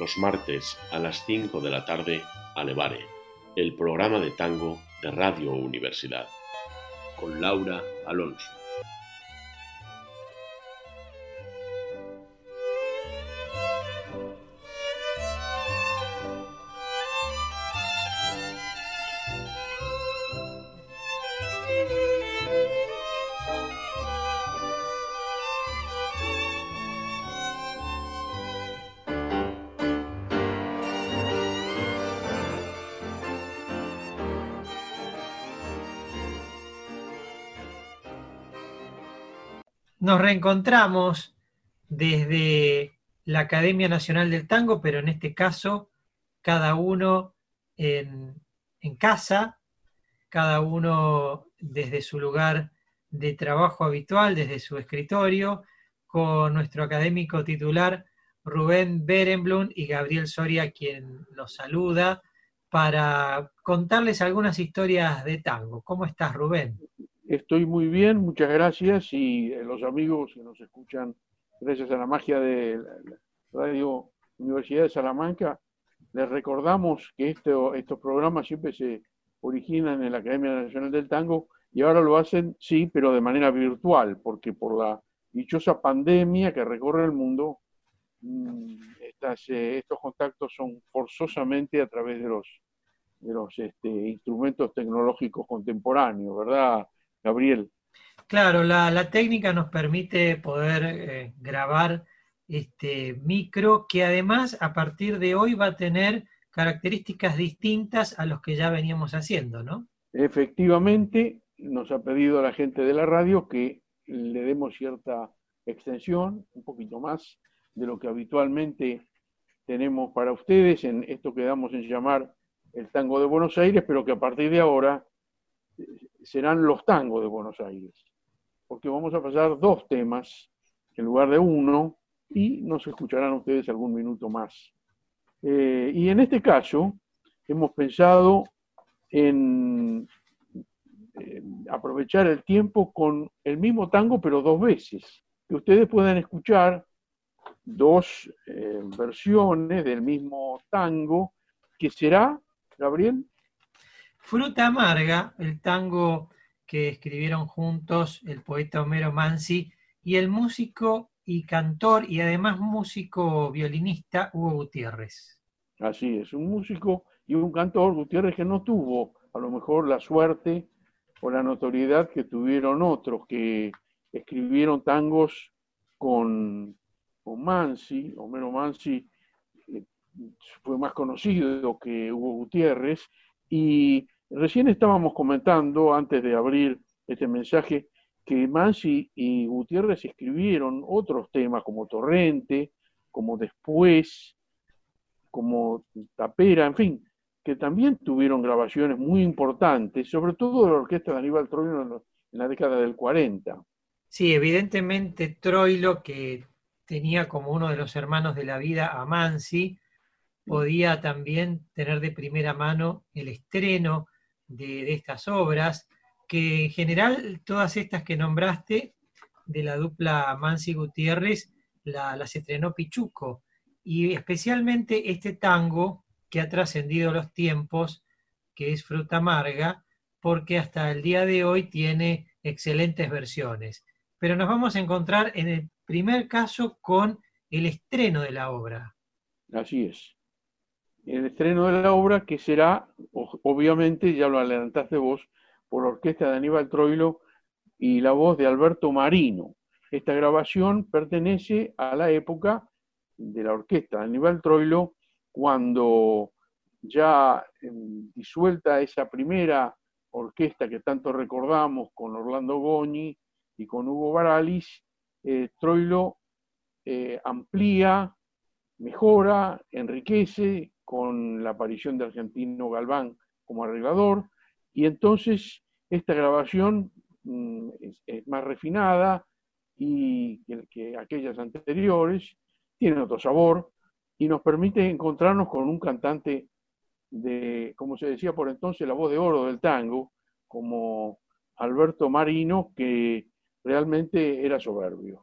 Los martes a las 5 de la tarde, Alevare, el programa de tango de Radio Universidad, con Laura Alonso. Nos reencontramos desde la Academia Nacional del Tango, pero en este caso cada uno en, casa, cada uno desde su lugar de trabajo habitual, desde su escritorio, con nuestro académico titular Rubén Berenblum y Gabriel Soria, quien los saluda, para contarles algunas historias de tango. ¿Cómo estás, Rubén? Estoy muy bien, muchas gracias y eh, los amigos que nos escuchan gracias a la magia de Radio Universidad de Salamanca, les recordamos que esto, estos programas siempre se originan en la Academia Nacional del Tango y ahora lo hacen, sí, pero de manera virtual, porque por la dichosa pandemia que recorre el mundo, mm, estas, eh, estos contactos son forzosamente a través de los, de los este, instrumentos tecnológicos contemporáneos, ¿verdad, Gabriel? Claro, la, la técnica nos permite poder eh, grabar este micro que además a partir de hoy va a tener características distintas a los que ya veníamos haciendo, ¿no? Efectivamente, nos ha pedido la gente de la radio que le demos cierta extensión, un poquito más de lo que habitualmente tenemos para ustedes en esto que damos en llamar el tango de Buenos Aires, pero que a partir de ahora serán los tangos de Buenos Aires, porque vamos a pasar dos temas en lugar de uno y nos escucharán ustedes algún minuto más. Eh, y en este caso hemos pensado en aprovechar el tiempo con el mismo tango, pero dos veces. Que ustedes puedan escuchar dos eh, versiones del mismo tango, que será, Gabriel. Fruta amarga, el tango que escribieron juntos el poeta Homero Mansi y el músico y cantor y además músico violinista Hugo Gutiérrez. Así es, un músico y un cantor, Gutiérrez, que no tuvo a lo mejor la suerte o la notoriedad que tuvieron otros que escribieron tangos con, con Mansi, Homero Mansi eh, fue más conocido que Hugo Gutiérrez, y recién estábamos comentando, antes de abrir este mensaje, que Mansi y Gutiérrez escribieron otros temas como Torrente, como Después, como Tapera, en fin, que también tuvieron grabaciones muy importantes, sobre todo de la orquesta de Aníbal Troilo en la década del 40. Sí, evidentemente Troilo, que tenía como uno de los hermanos de la vida a Mansi, podía también tener de primera mano el estreno de, estas obras, que en general todas estas que nombraste de la dupla Mansi Gutiérrez la, las estrenó Pichuco, y especialmente este tango que ha trascendido los tiempos, que es Fruta Amarga, porque hasta el día de hoy tiene excelentes versiones. Pero nos vamos a encontrar en el primer caso con el estreno de la obra. Así es. El estreno de la obra que será, obviamente, ya lo adelantaste vos, por la orquesta de Aníbal Troilo y la voz de Alberto Marino. Esta grabación pertenece a la época de la orquesta de Aníbal Troilo cuando ya em, disuelta esa primera orquesta que tanto recordamos con Orlando Goñi y con Hugo Baralis, eh, Troilo eh, amplía, mejora, enriquece con la aparición de Argentino Galván como arreglador, y entonces esta grabación mm, es, más refinada y que, aquellas anteriores, tiene otro sabor y nos permite encontrarnos con un cantante de, como se decía por entonces, la voz de oro del tango, como Alberto Marino, que realmente era soberbio.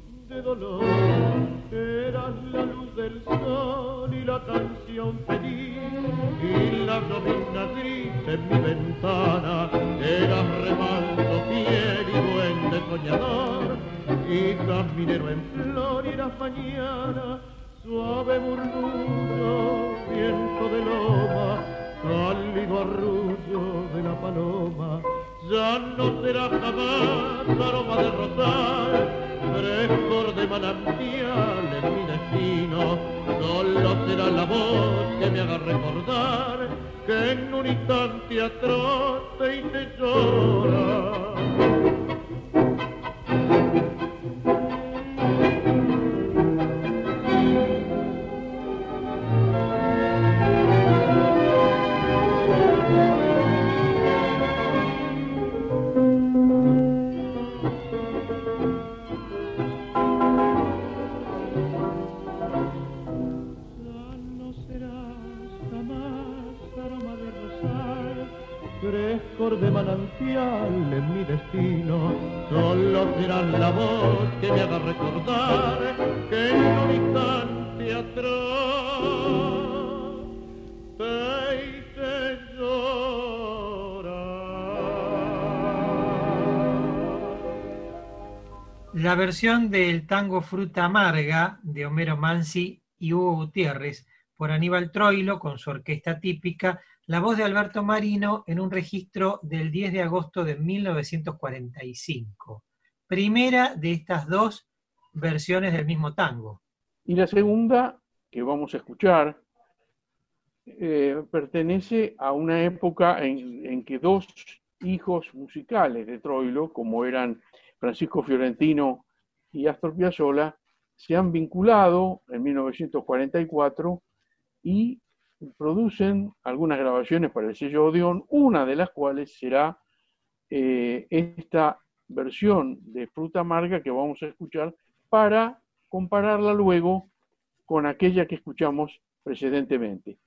dolor. Eras la luz del sol y la canción feliz y la columna gris en mi ventana. Eras remaldo fiel y duende soñador y caminero en flor y la mañana. Suave murmullo, viento de loma, cálido arrullo de la paloma. Ya no será jamás aroma de rosal frescor de manantial en mi destino, solo será la voz que me haga recordar que en un instante atroz te llora. Versión del tango Fruta Amarga de Homero Mansi y Hugo Gutiérrez por Aníbal Troilo con su orquesta típica, la voz de Alberto Marino en un registro del 10 de agosto de 1945. Primera de estas dos versiones del mismo tango. Y la segunda que vamos a escuchar eh, pertenece a una época en que dos hijos musicales de Troilo, como eran Francisco Fiorentino y Astor Piazzolla, se han vinculado en 1944 y producen algunas grabaciones para el sello Odeón, una de las cuales será eh, esta versión de Fruta Amarga que vamos a escuchar para compararla luego con aquella que escuchamos precedentemente.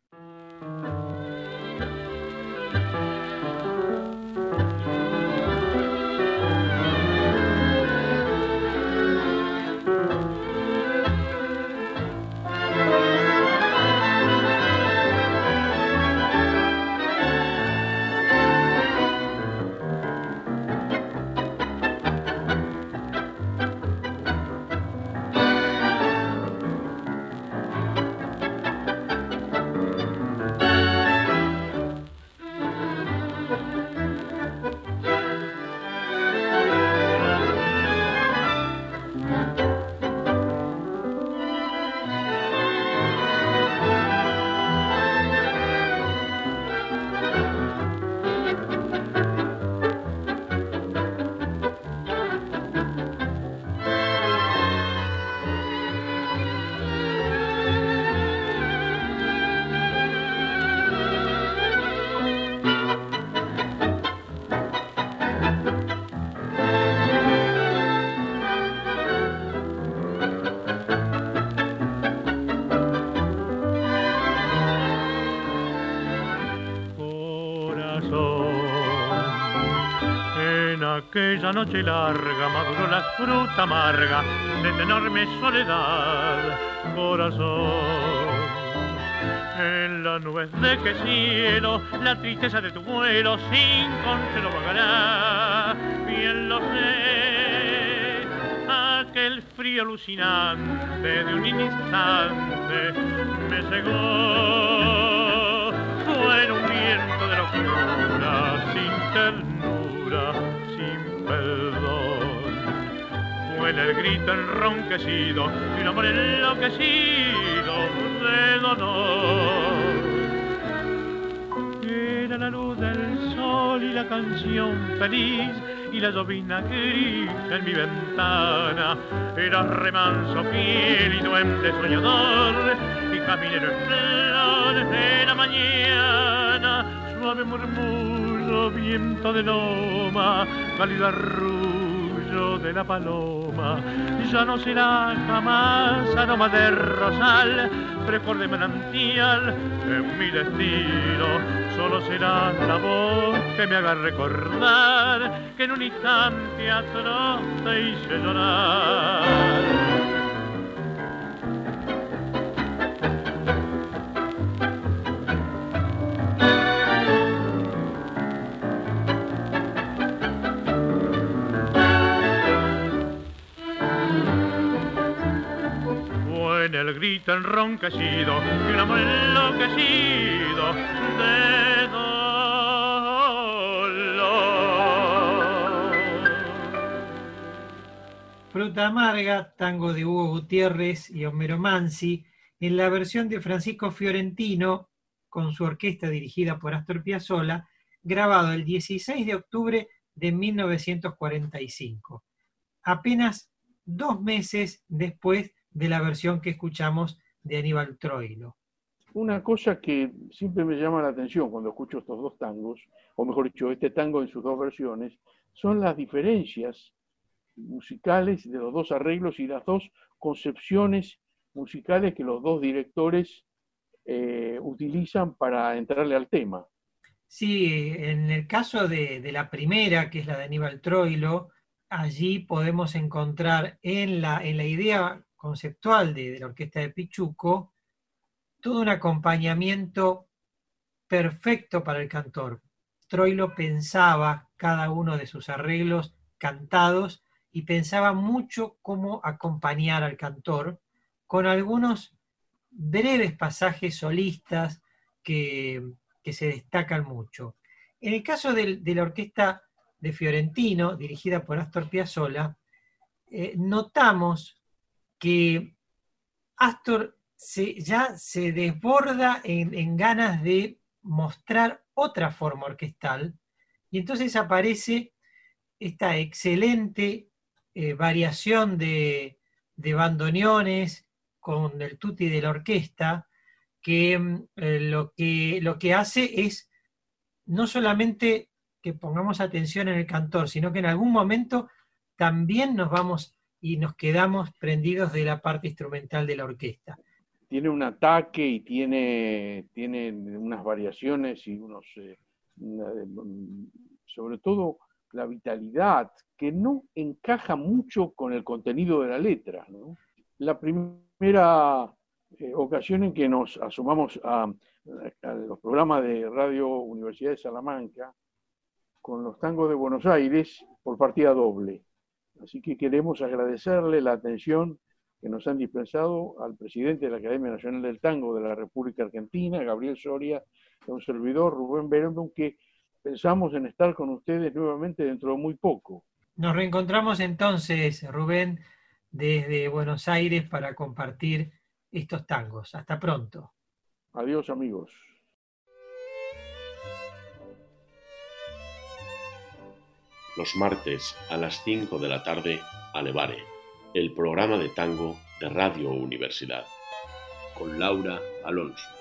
Aquella noche larga maduró la fruta amarga de esta enorme soledad, corazón. En las nubes de que cielo, la tristeza de tu vuelo sin consuelo vagará, bien lo sé, aquel frío alucinante de un instante me cegó, fue un viento de locura sin Fue el grito enronquecido de un amor enloquecido de dolor. Era la luz del sol y la canción feliz y la llovina gris en mi ventana. Era remanso fiel y duende soñador y caminero en de la mañana. Suave murmullo, viento de loma, cálido de la paloma. Ya no será jamás aroma de rosal, frescor de manantial en mi destino. Solo será la voz que me haga recordar que en un instante atroz te hice llorar. El grito enronquecido y un amor enloquecido de dolor. Fruta Amarga, tango de Hugo Gutiérrez y Homero Mansi, en la versión de Francisco Fiorentino, con su orquesta dirigida por Astor Piazzolla, grabado el 16 de octubre de 1945, apenas dos meses después de la versión que escuchamos de Aníbal Troilo. Una cosa que siempre me llama la atención cuando escucho estos dos tangos, o mejor dicho, este tango en sus dos versiones, son las diferencias musicales de los dos arreglos y las dos concepciones musicales que los dos directores eh, utilizan para entrarle al tema. Sí, en el caso de, de, la primera, que es la de Aníbal Troilo, allí podemos encontrar en la, en la idea conceptual de, la orquesta de Pichuco todo un acompañamiento perfecto para el cantor. Troilo pensaba cada uno de sus arreglos cantados y pensaba mucho cómo acompañar al cantor con algunos breves pasajes solistas que, se destacan mucho. En el caso de, de, la orquesta de Fiorentino, dirigida por Astor Piazzolla, eh, notamos que Astor ya se desborda en, ganas de mostrar otra forma orquestal. Y entonces aparece esta excelente eh, variación de, bandoneones con el tutti de la orquesta, que, eh, lo que lo que hace es no solamente que pongamos atención en el cantor, sino que en algún momento también nos vamos y nos quedamos prendidos de la parte instrumental de la orquesta. Tiene un ataque y tiene, tiene unas variaciones y unos, eh, sobre todo la vitalidad, que no encaja mucho con el contenido de la letra. ¿no? La primera eh, ocasión en que nos asomamos a, a, los programas de Radio Universidad de Salamanca con los tangos de Buenos Aires por partida doble. Así que queremos agradecerle la atención que nos han dispensado al presidente de la Academia Nacional del Tango de la República Argentina, Gabriel Soria, y a un servidor, Rubén Berendon, que pensamos en estar con ustedes nuevamente dentro de muy poco. Nos reencontramos entonces, Rubén, desde Buenos Aires para compartir estos tangos. Hasta pronto. Adiós amigos. Los martes a las 5 de la tarde, Alevare, el programa de tango de Radio Universidad, con Laura Alonso.